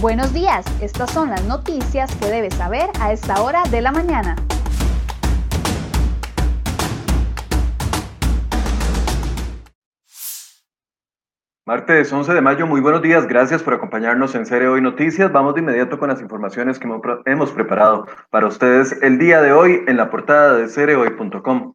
Buenos días, estas son las noticias que debes saber a esta hora de la mañana. Martes 11 de mayo, muy buenos días, gracias por acompañarnos en Serie Hoy Noticias. Vamos de inmediato con las informaciones que hemos preparado para ustedes el día de hoy en la portada de cereoy.com.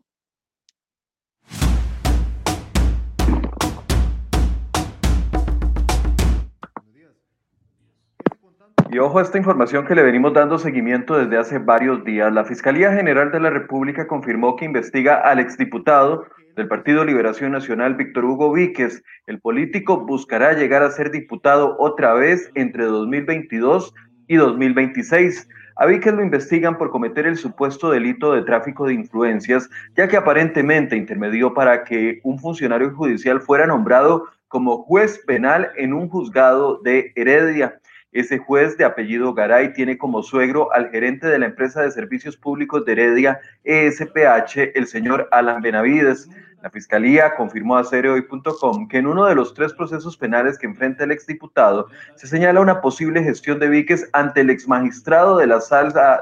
Y ojo a esta información que le venimos dando seguimiento desde hace varios días. La Fiscalía General de la República confirmó que investiga al exdiputado del Partido Liberación Nacional, Víctor Hugo Víquez. El político buscará llegar a ser diputado otra vez entre 2022 y 2026. A Víquez lo investigan por cometer el supuesto delito de tráfico de influencias, ya que aparentemente intermedió para que un funcionario judicial fuera nombrado como juez penal en un juzgado de Heredia. Ese juez de apellido Garay tiene como suegro al gerente de la empresa de servicios públicos de Heredia, ESPH, el señor Alan Benavides. La fiscalía confirmó a Cereoy.com que en uno de los tres procesos penales que enfrenta el exdiputado se señala una posible gestión de Víquez ante el exmagistrado de la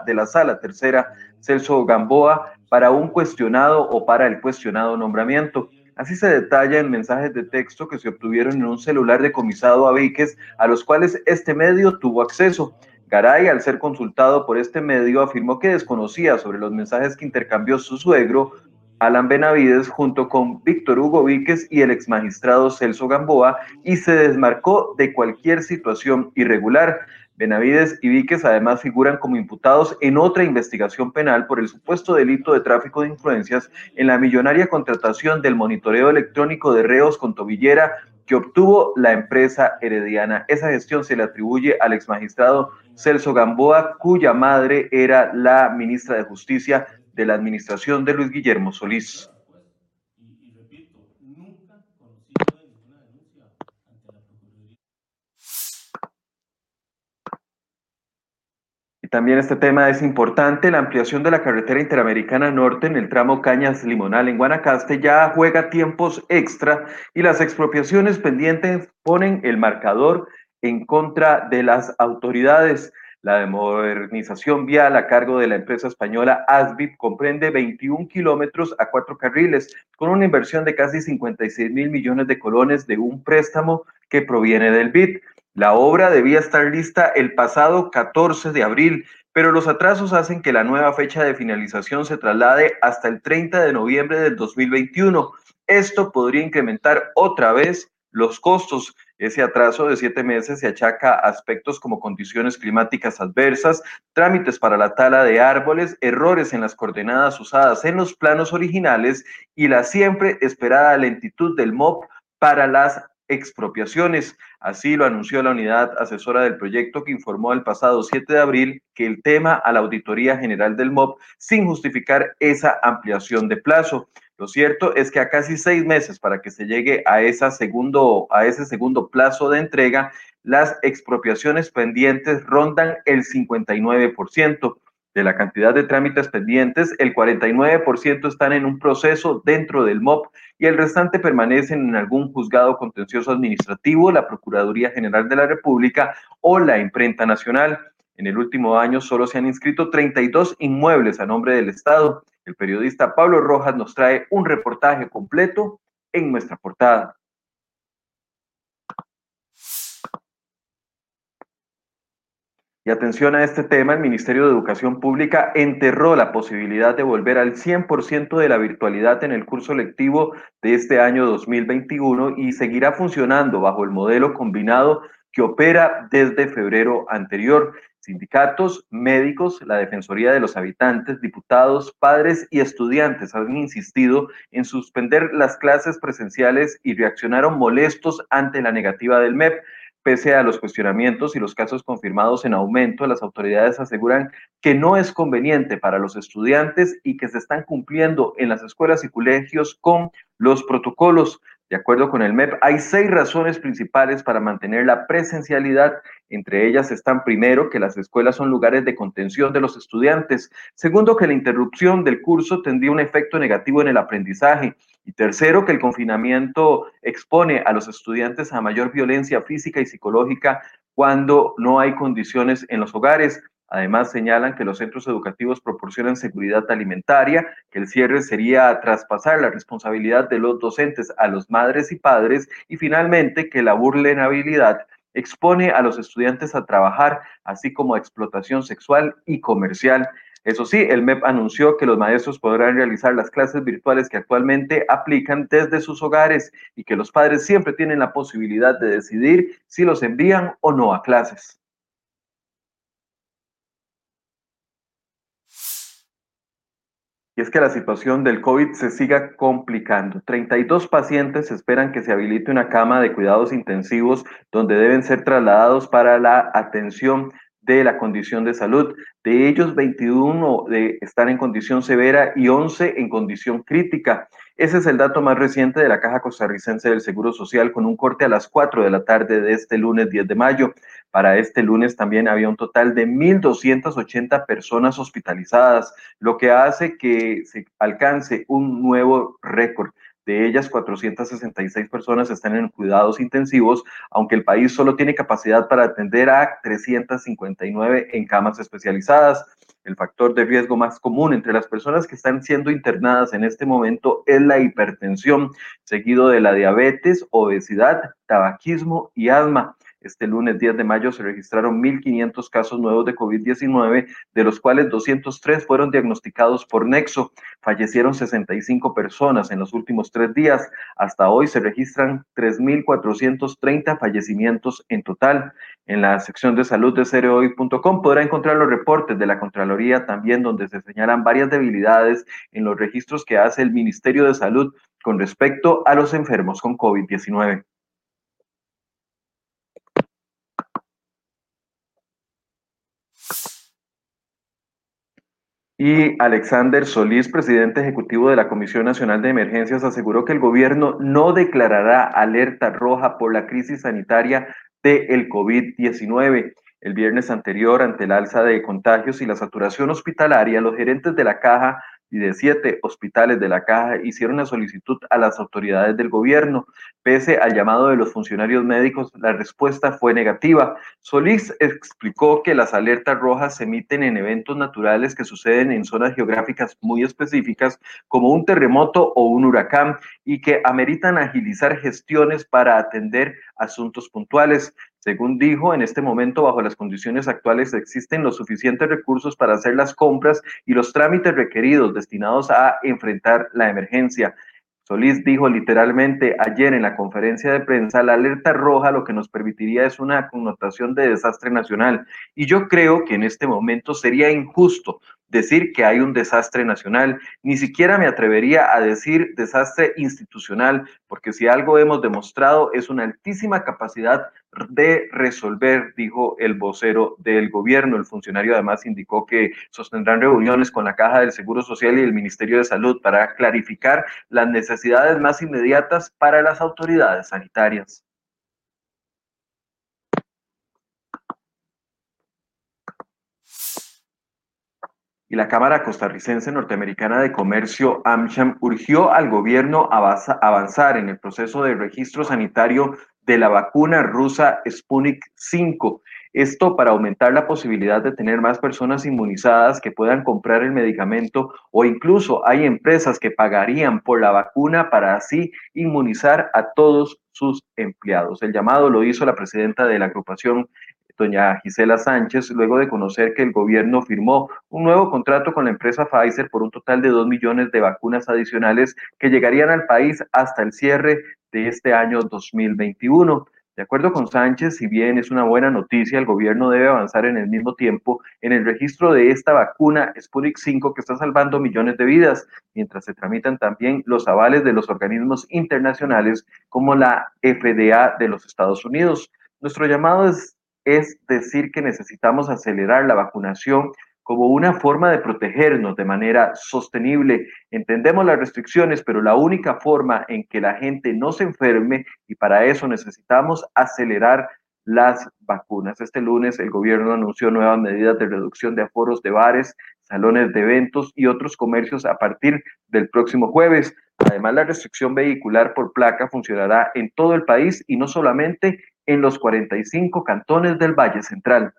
de la sala tercera, Celso Gamboa, para un cuestionado o para el cuestionado nombramiento. Así se detalla en mensajes de texto que se obtuvieron en un celular decomisado a Víquez, a los cuales este medio tuvo acceso. Garay, al ser consultado por este medio, afirmó que desconocía sobre los mensajes que intercambió su suegro, Alan Benavides, junto con Víctor Hugo Víquez y el exmagistrado Celso Gamboa, y se desmarcó de cualquier situación irregular. Benavides y Víquez además figuran como imputados en otra investigación penal por el supuesto delito de tráfico de influencias en la millonaria contratación del monitoreo electrónico de reos con tobillera que obtuvo la empresa herediana. Esa gestión se le atribuye al exmagistrado Celso Gamboa, cuya madre era la ministra de Justicia de la administración de Luis Guillermo Solís. También este tema es importante, la ampliación de la carretera interamericana norte en el tramo Cañas Limonal en Guanacaste ya juega tiempos extra y las expropiaciones pendientes ponen el marcador en contra de las autoridades. La modernización vial a cargo de la empresa española ASBIP comprende 21 kilómetros a cuatro carriles, con una inversión de casi 56 mil millones de colones de un préstamo que proviene del BID. La obra debía estar lista el pasado 14 de abril, pero los atrasos hacen que la nueva fecha de finalización se traslade hasta el 30 de noviembre del 2021. Esto podría incrementar otra vez los costos. Ese atraso de siete meses se achaca a aspectos como condiciones climáticas adversas, trámites para la tala de árboles, errores en las coordenadas usadas en los planos originales y la siempre esperada lentitud del MOP para las expropiaciones. Así lo anunció la unidad asesora del proyecto que informó el pasado 7 de abril que el tema a la Auditoría General del MOB sin justificar esa ampliación de plazo. Lo cierto es que a casi seis meses para que se llegue a, esa segundo, a ese segundo plazo de entrega, las expropiaciones pendientes rondan el 59%. De la cantidad de trámites pendientes, el 49% están en un proceso dentro del MOP y el restante permanecen en algún juzgado contencioso administrativo, la Procuraduría General de la República o la Imprenta Nacional. En el último año solo se han inscrito 32 inmuebles a nombre del Estado. El periodista Pablo Rojas nos trae un reportaje completo en nuestra portada. Y atención a este tema, el Ministerio de Educación Pública enterró la posibilidad de volver al 100% de la virtualidad en el curso lectivo de este año 2021 y seguirá funcionando bajo el modelo combinado que opera desde febrero anterior. Sindicatos, médicos, la Defensoría de los Habitantes, diputados, padres y estudiantes han insistido en suspender las clases presenciales y reaccionaron molestos ante la negativa del MEP. Pese a los cuestionamientos y los casos confirmados en aumento, las autoridades aseguran que no es conveniente para los estudiantes y que se están cumpliendo en las escuelas y colegios con los protocolos. De acuerdo con el MEP, hay seis razones principales para mantener la presencialidad. Entre ellas están, primero, que las escuelas son lugares de contención de los estudiantes. Segundo, que la interrupción del curso tendría un efecto negativo en el aprendizaje. Y tercero, que el confinamiento expone a los estudiantes a mayor violencia física y psicológica cuando no hay condiciones en los hogares. Además, señalan que los centros educativos proporcionan seguridad alimentaria, que el cierre sería traspasar la responsabilidad de los docentes a los madres y padres y finalmente que la vulnerabilidad expone a los estudiantes a trabajar, así como a explotación sexual y comercial. Eso sí, el MEP anunció que los maestros podrán realizar las clases virtuales que actualmente aplican desde sus hogares y que los padres siempre tienen la posibilidad de decidir si los envían o no a clases. Y es que la situación del COVID se siga complicando. 32 pacientes esperan que se habilite una cama de cuidados intensivos donde deben ser trasladados para la atención de la condición de salud. De ellos, 21 de están en condición severa y 11 en condición crítica. Ese es el dato más reciente de la Caja Costarricense del Seguro Social con un corte a las 4 de la tarde de este lunes 10 de mayo. Para este lunes también había un total de 1.280 personas hospitalizadas, lo que hace que se alcance un nuevo récord. De ellas, 466 personas están en cuidados intensivos, aunque el país solo tiene capacidad para atender a 359 en camas especializadas. El factor de riesgo más común entre las personas que están siendo internadas en este momento es la hipertensión, seguido de la diabetes, obesidad, tabaquismo y asma. Este lunes 10 de mayo se registraron 1.500 casos nuevos de COVID-19, de los cuales 203 fueron diagnosticados por Nexo. Fallecieron 65 personas en los últimos tres días. Hasta hoy se registran 3.430 fallecimientos en total. En la sección de salud de cereoy.com podrá encontrar los reportes de la Contraloría también donde se señalan varias debilidades en los registros que hace el Ministerio de Salud con respecto a los enfermos con COVID-19. Y Alexander Solís, presidente ejecutivo de la Comisión Nacional de Emergencias, aseguró que el gobierno no declarará alerta roja por la crisis sanitaria del COVID-19. El viernes anterior, ante el alza de contagios y la saturación hospitalaria, los gerentes de la caja y de siete hospitales de la caja hicieron una solicitud a las autoridades del gobierno. Pese al llamado de los funcionarios médicos, la respuesta fue negativa. Solís explicó que las alertas rojas se emiten en eventos naturales que suceden en zonas geográficas muy específicas, como un terremoto o un huracán, y que ameritan agilizar gestiones para atender asuntos puntuales. Según dijo, en este momento, bajo las condiciones actuales, existen los suficientes recursos para hacer las compras y los trámites requeridos destinados a enfrentar la emergencia. Solís dijo literalmente ayer en la conferencia de prensa, la alerta roja lo que nos permitiría es una connotación de desastre nacional. Y yo creo que en este momento sería injusto decir que hay un desastre nacional, ni siquiera me atrevería a decir desastre institucional, porque si algo hemos demostrado es una altísima capacidad de resolver, dijo el vocero del gobierno. El funcionario además indicó que sostendrán reuniones con la Caja del Seguro Social y el Ministerio de Salud para clarificar las necesidades más inmediatas para las autoridades sanitarias. Y la Cámara Costarricense Norteamericana de Comercio, AmCham, urgió al gobierno a avanzar en el proceso de registro sanitario de la vacuna rusa Sputnik 5. Esto para aumentar la posibilidad de tener más personas inmunizadas que puedan comprar el medicamento o incluso hay empresas que pagarían por la vacuna para así inmunizar a todos sus empleados. El llamado lo hizo la presidenta de la agrupación doña Gisela Sánchez, luego de conocer que el gobierno firmó un nuevo contrato con la empresa Pfizer por un total de dos millones de vacunas adicionales que llegarían al país hasta el cierre de este año 2021. De acuerdo con Sánchez, si bien es una buena noticia, el gobierno debe avanzar en el mismo tiempo en el registro de esta vacuna Sputnik 5 que está salvando millones de vidas, mientras se tramitan también los avales de los organismos internacionales como la FDA de los Estados Unidos. Nuestro llamado es es decir que necesitamos acelerar la vacunación como una forma de protegernos de manera sostenible. Entendemos las restricciones, pero la única forma en que la gente no se enferme y para eso necesitamos acelerar las vacunas. Este lunes el gobierno anunció nuevas medidas de reducción de aforos de bares, salones de eventos y otros comercios a partir del próximo jueves. Además, la restricción vehicular por placa funcionará en todo el país y no solamente en los 45 cantones del Valle Central.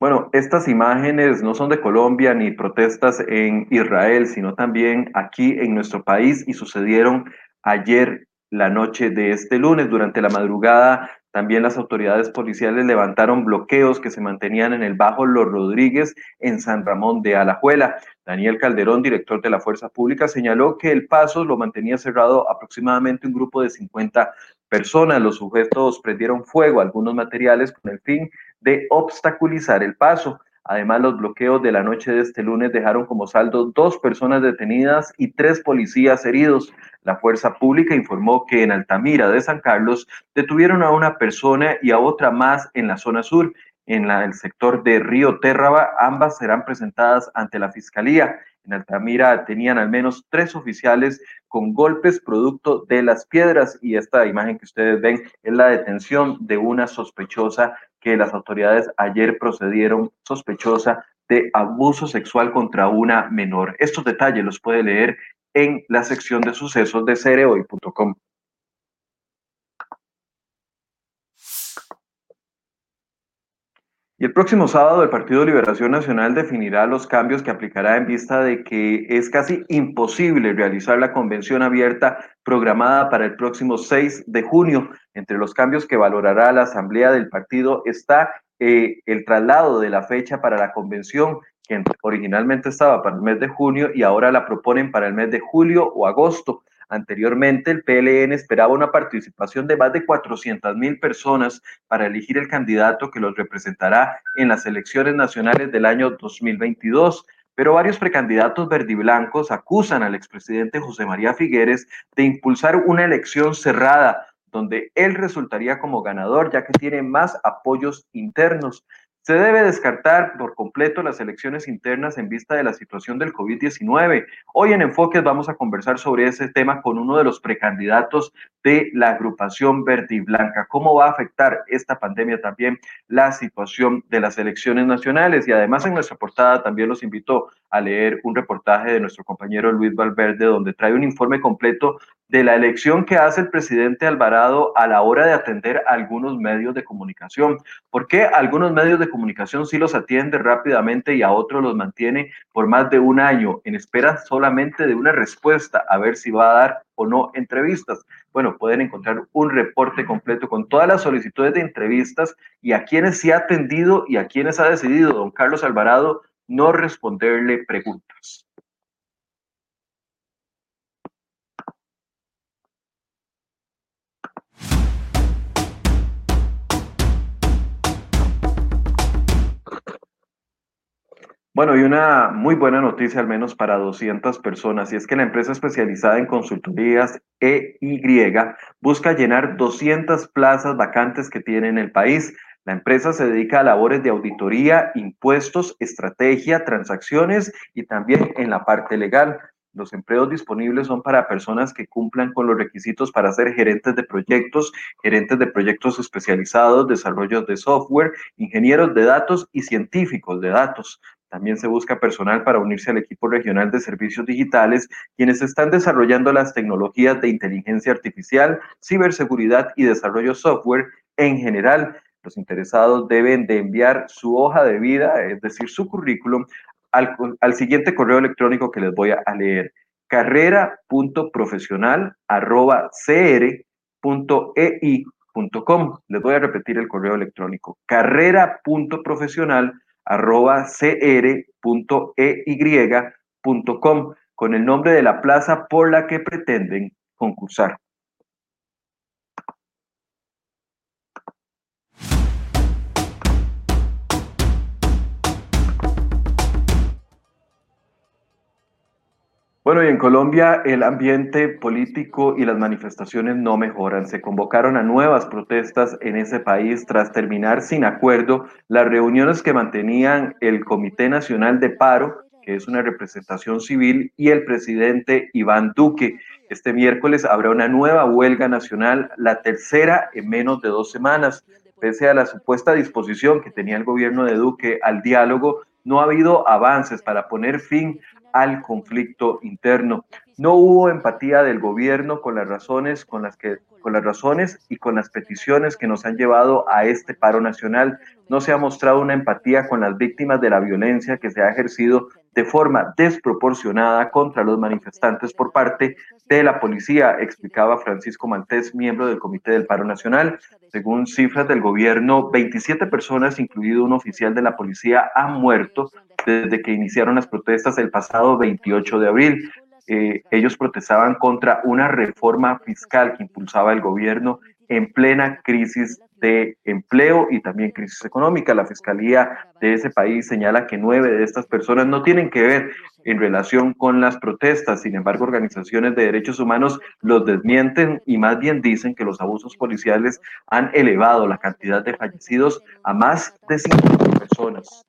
Bueno, estas imágenes no son de Colombia ni protestas en Israel, sino también aquí en nuestro país y sucedieron ayer la noche de este lunes. Durante la madrugada, también las autoridades policiales levantaron bloqueos que se mantenían en el Bajo Los Rodríguez en San Ramón de Alajuela. Daniel Calderón, director de la Fuerza Pública, señaló que el paso lo mantenía cerrado aproximadamente un grupo de 50 personas. Los sujetos prendieron fuego a algunos materiales con el fin de obstaculizar el paso. Además, los bloqueos de la noche de este lunes dejaron como saldo dos personas detenidas y tres policías heridos. La fuerza pública informó que en Altamira de San Carlos detuvieron a una persona y a otra más en la zona sur. En el sector de Río Térraba, ambas serán presentadas ante la fiscalía. En Altamira tenían al menos tres oficiales con golpes producto de las piedras y esta imagen que ustedes ven es la detención de una sospechosa que las autoridades ayer procedieron sospechosa de abuso sexual contra una menor. Estos detalles los puede leer en la sección de sucesos de cereoy.com. Y el próximo sábado el Partido Liberación Nacional definirá los cambios que aplicará en vista de que es casi imposible realizar la convención abierta programada para el próximo 6 de junio. Entre los cambios que valorará la Asamblea del Partido está eh, el traslado de la fecha para la convención, que originalmente estaba para el mes de junio y ahora la proponen para el mes de julio o agosto. Anteriormente, el PLN esperaba una participación de más de 400 mil personas para elegir el candidato que los representará en las elecciones nacionales del año 2022 pero varios precandidatos verdiblancos acusan al expresidente José María Figueres de impulsar una elección cerrada, donde él resultaría como ganador, ya que tiene más apoyos internos. Se debe descartar por completo las elecciones internas en vista de la situación del COVID-19. Hoy en Enfoques vamos a conversar sobre ese tema con uno de los precandidatos de la agrupación verde y blanca. ¿Cómo va a afectar esta pandemia también la situación de las elecciones nacionales? Y además en nuestra portada también los invito a leer un reportaje de nuestro compañero Luis Valverde donde trae un informe completo de la elección que hace el presidente Alvarado a la hora de atender a algunos medios de comunicación. ¿Por qué algunos medios de comunicación sí los atiende rápidamente y a otros los mantiene por más de un año en espera solamente de una respuesta a ver si va a dar o no entrevistas? Bueno, pueden encontrar un reporte completo con todas las solicitudes de entrevistas y a quienes sí ha atendido y a quienes ha decidido don Carlos Alvarado no responderle preguntas. Bueno, y una muy buena noticia, al menos para 200 personas, y es que la empresa especializada en consultorías EY busca llenar 200 plazas vacantes que tiene en el país. La empresa se dedica a labores de auditoría, impuestos, estrategia, transacciones y también en la parte legal. Los empleos disponibles son para personas que cumplan con los requisitos para ser gerentes de proyectos, gerentes de proyectos especializados, desarrollos de software, ingenieros de datos y científicos de datos. También se busca personal para unirse al equipo regional de servicios digitales, quienes están desarrollando las tecnologías de inteligencia artificial, ciberseguridad y desarrollo software en general. Los interesados deben de enviar su hoja de vida, es decir, su currículum, al, siguiente correo electrónico que les voy a, leer, carrera.profesional.cr.ei.com. Les voy a repetir el correo electrónico, carrera.profesional.cr arroba cr.ey.com con el nombre de la plaza por la que pretenden concursar. Bueno, y en Colombia el ambiente político y las manifestaciones no mejoran. Se convocaron a nuevas protestas en ese país tras terminar sin acuerdo las reuniones que mantenían el Comité Nacional de Paro, que es una representación civil, y el presidente Iván Duque. Este miércoles habrá una nueva huelga nacional, la tercera en menos de dos semanas. Pese a la supuesta disposición que tenía el gobierno de Duque al diálogo, no ha habido avances para poner fin al conflicto interno. No hubo empatía del gobierno con las razones con las que con las razones y con las peticiones que nos han llevado a este paro nacional. No se ha mostrado una empatía con las víctimas de la violencia que se ha ejercido de forma desproporcionada contra los manifestantes por parte de la policía, explicaba Francisco Maltés, miembro del Comité del Paro Nacional. Según cifras del gobierno, 27 personas, incluido un oficial de la policía, han muerto desde que iniciaron las protestas el pasado 28 de abril. Eh, ellos protestaban contra una reforma fiscal que impulsaba el gobierno en plena crisis de empleo y también crisis económica. La fiscalía de ese país señala que nueve de estas personas no tienen que ver en relación con las protestas. Sin embargo, organizaciones de derechos humanos los desmienten y más bien dicen que los abusos policiales han elevado la cantidad de fallecidos a más de 50 personas.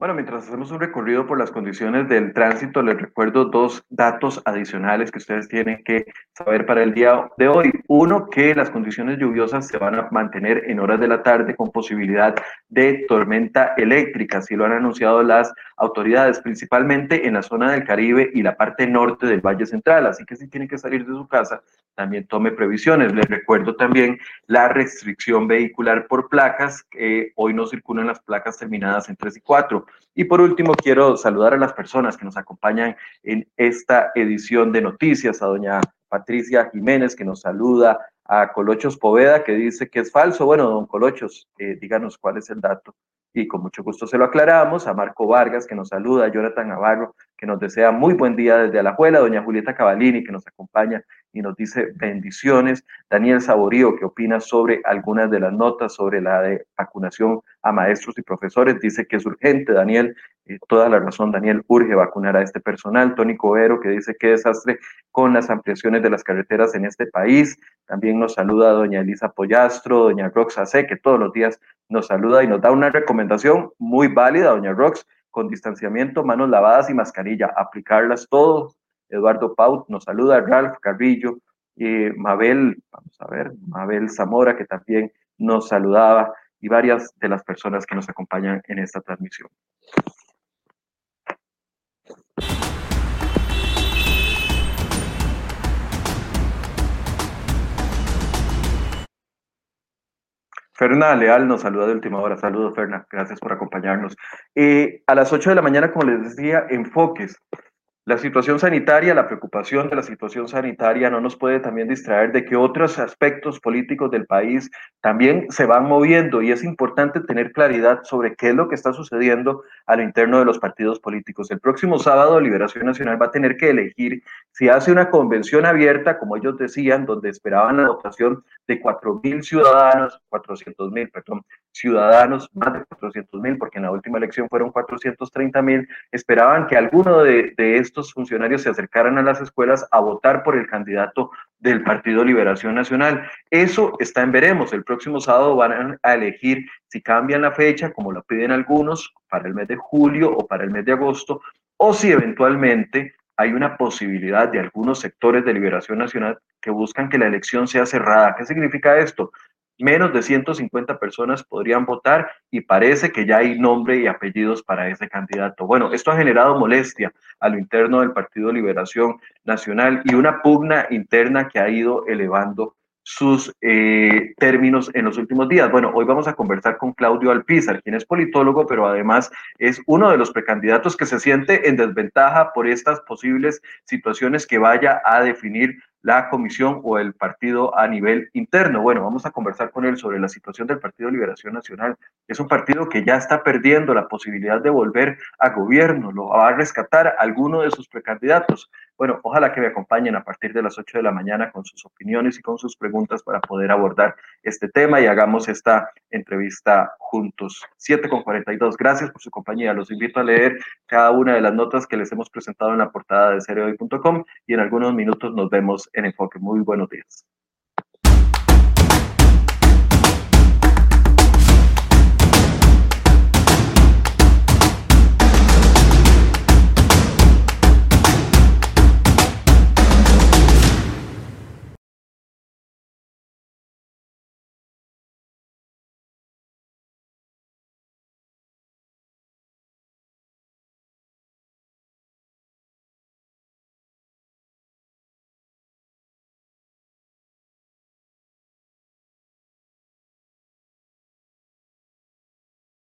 Bueno, mientras hacemos un recorrido por las condiciones del tránsito, les recuerdo dos datos adicionales que ustedes tienen que saber para el día de hoy. Uno, que las condiciones lluviosas se van a mantener en horas de la tarde con posibilidad de tormenta eléctrica, así lo han anunciado las autoridades, principalmente en la zona del Caribe y la parte norte del Valle Central. Así que si tienen que salir de su casa, también tome previsiones. Les recuerdo también la restricción vehicular por placas, que hoy no circulan las placas terminadas en 3 y 4. Y por último, quiero saludar a las personas que nos acompañan en esta edición de noticias, a doña Patricia Jiménez, que nos saluda, a Colochos Poveda, que dice que es falso. Bueno, don Colochos, eh, díganos cuál es el dato y con mucho gusto se lo aclaramos. A Marco Vargas, que nos saluda, a Jonathan Navarro, que nos desea muy buen día desde Alajuela, doña Julieta Cavalini, que nos acompaña y nos dice bendiciones. Daniel Saborío, que opina sobre algunas de las notas sobre la de vacunación a maestros y profesores, dice que es urgente, Daniel, eh, toda la razón, Daniel, urge vacunar a este personal. Tony Covero, que dice que desastre con las ampliaciones de las carreteras en este país. También nos saluda doña Elisa Pollastro, doña Rox C, que todos los días nos saluda y nos da una recomendación muy válida, doña Rox, con distanciamiento, manos lavadas y mascarilla, aplicarlas todos Eduardo Paut nos saluda, Ralph Carrillo, y Mabel, vamos a ver, Mabel Zamora, que también nos saludaba, y varias de las personas que nos acompañan en esta transmisión. Ferna Leal nos saluda de última hora. Saludos, Ferna. Gracias por acompañarnos. Eh, a las 8 de la mañana, como les decía, enfoques. La situación sanitaria, la preocupación de la situación sanitaria no nos puede también distraer de que otros aspectos políticos del país también se van moviendo y es importante tener claridad sobre qué es lo que está sucediendo a lo interno de los partidos políticos. El próximo sábado Liberación Nacional va a tener que elegir si hace una convención abierta, como ellos decían, donde esperaban la votación de 4.000 ciudadanos, 400 mil, perdón, ciudadanos, más de 400 mil, porque en la última elección fueron 430 mil, esperaban que alguno de, de, estos funcionarios se acercaran a las escuelas a votar por el candidato del Partido Liberación Nacional. Eso está en veremos. El próximo sábado van a elegir si cambian la fecha, como lo piden algunos, para el mes de julio o para el mes de agosto, o si eventualmente hay una posibilidad de algunos sectores de Liberación Nacional que buscan que la elección sea cerrada. ¿Qué significa esto? Menos de 150 personas podrían votar y parece que ya hay nombre y apellidos para ese candidato. Bueno, esto ha generado molestia a lo interno del Partido Liberación Nacional y una pugna interna que ha ido elevando sus eh, términos en los últimos días. Bueno, hoy vamos a conversar con Claudio Alpizar, quien es politólogo, pero además es uno de los precandidatos que se siente en desventaja por estas posibles situaciones que vaya a definir la comisión o el partido a nivel interno. Bueno, vamos a conversar con él sobre la situación del Partido Liberación Nacional. Es un partido que ya está perdiendo la posibilidad de volver a gobierno, lo va a rescatar alguno de sus precandidatos. Bueno, ojalá que me acompañen a partir de las 8 de la mañana con sus opiniones y con sus preguntas para poder abordar este tema y hagamos esta entrevista juntos. 7 con 42. Gracias por su compañía. Los invito a leer cada una de las notas que les hemos presentado en la portada de cereoy.com y en algunos minutos nos vemos en Enfoque. Muy buenos días.